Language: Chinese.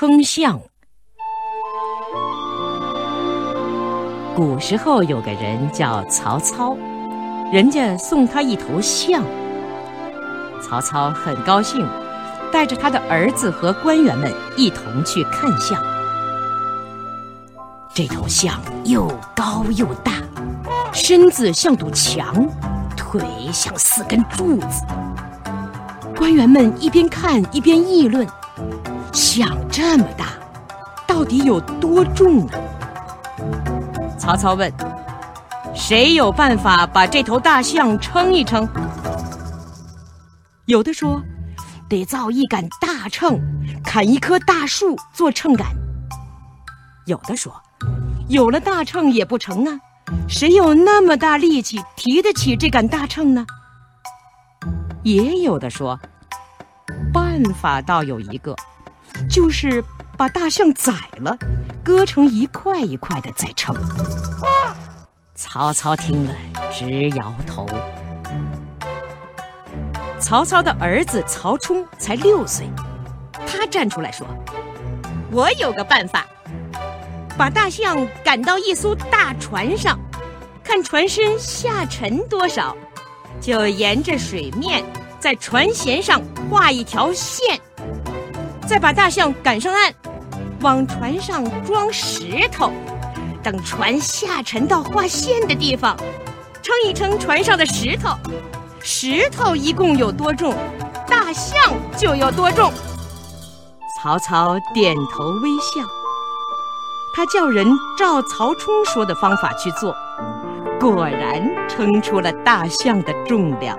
称象。古时候有个人叫曹操，人家送他一头象。曹操很高兴，带着他的儿子和官员们一同去看象。这头象又高又大，身子像堵墙，腿像四根柱子。官员们一边看一边议论：象这么大，到底有多重呢？曹操问：“谁有办法把这头大象称一称？”有的说：“得造一杆大秤，砍一棵大树做秤杆。”有的说：“有了大秤也不成啊，谁有那么大力气提得起这杆大秤呢？”也有的说：“办法倒有一个，就是把大象宰了，割成一块一块的再称。”曹操听了直摇头。曹操的儿子曹冲才六岁，他站出来说：“我有个办法，把大象赶到一艘大船上，看船身下沉多少，就沿着水面在船舷上画一条线，再把大象赶上岸，往船上装石头，等船下沉到画线的地方，称一称船上的石头。”石头一共有多重，大象就有多重。曹操点头微笑，他叫人照曹冲说的方法去做，果然称出了大象的重量。